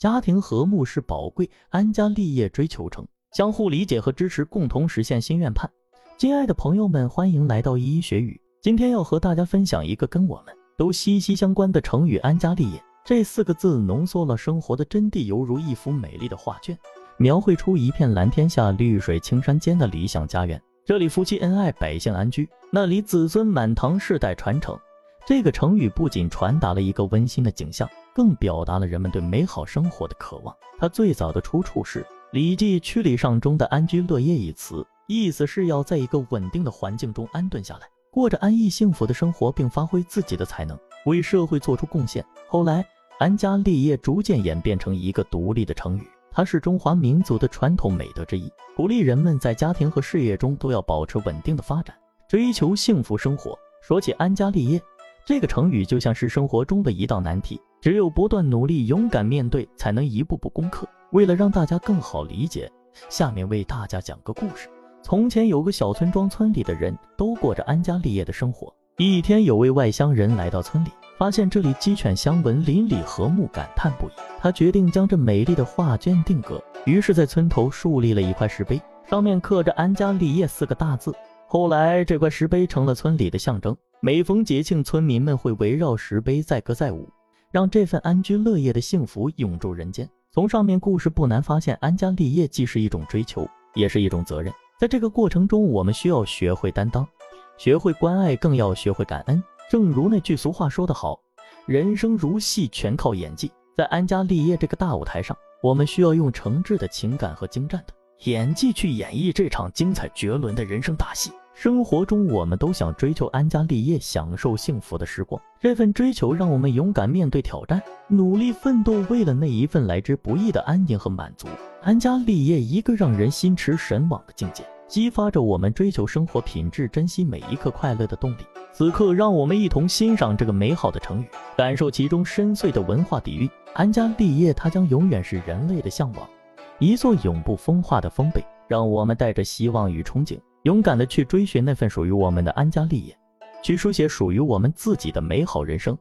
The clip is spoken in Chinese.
家庭和睦是宝贵，安家立业追求成，相互理解和支持，共同实现心愿盼。亲爱的朋友们，欢迎来到一一学语。今天要和大家分享一个跟我们都息息相关的成语“安家立业”。这四个字浓缩了生活的真谛，犹如一幅美丽的画卷，描绘出一片蓝天下、绿水青山间的理想家园。这里夫妻恩爱，百姓安居；那里子孙满堂，世代传承。这个成语不仅传达了一个温馨的景象，更表达了人们对美好生活的渴望。它最早的出处是《礼记·曲礼上》中的“安居乐业”一词，意思是要在一个稳定的环境中安顿下来，过着安逸幸福的生活，并发挥自己的才能，为社会做出贡献。后来，“安家立业”逐渐演变成一个独立的成语，它是中华民族的传统美德之一，鼓励人们在家庭和事业中都要保持稳定的发展，追求幸福生活。说起安家立业，这个成语就像是生活中的一道难题，只有不断努力、勇敢面对，才能一步步攻克。为了让大家更好理解，下面为大家讲个故事。从前有个小村庄，村里的人都过着安家立业的生活。一天，有位外乡人来到村里，发现这里鸡犬相闻、邻里和睦，感叹不已。他决定将这美丽的画卷定格，于是，在村头树立了一块石碑，上面刻着“安家立业”四个大字。后来，这块石碑成了村里的象征。每逢节庆，村民们会围绕石碑载歌载舞，让这份安居乐业的幸福永驻人间。从上面故事不难发现，安家立业既是一种追求，也是一种责任。在这个过程中，我们需要学会担当，学会关爱，更要学会感恩。正如那句俗话说得好：“人生如戏，全靠演技。”在安家立业这个大舞台上，我们需要用诚挚的情感和精湛的演技去演绎这场精彩绝伦的人生大戏。生活中，我们都想追求安家立业，享受幸福的时光。这份追求让我们勇敢面对挑战，努力奋斗，为了那一份来之不易的安宁和满足。安家立业，一个让人心驰神往的境界，激发着我们追求生活品质、珍惜每一刻快乐的动力。此刻，让我们一同欣赏这个美好的成语，感受其中深邃的文化底蕴。安家立业，它将永远是人类的向往，一座永不风化的丰碑。让我们带着希望与憧憬。勇敢的去追寻那份属于我们的安家立业，去书写属于我们自己的美好人生。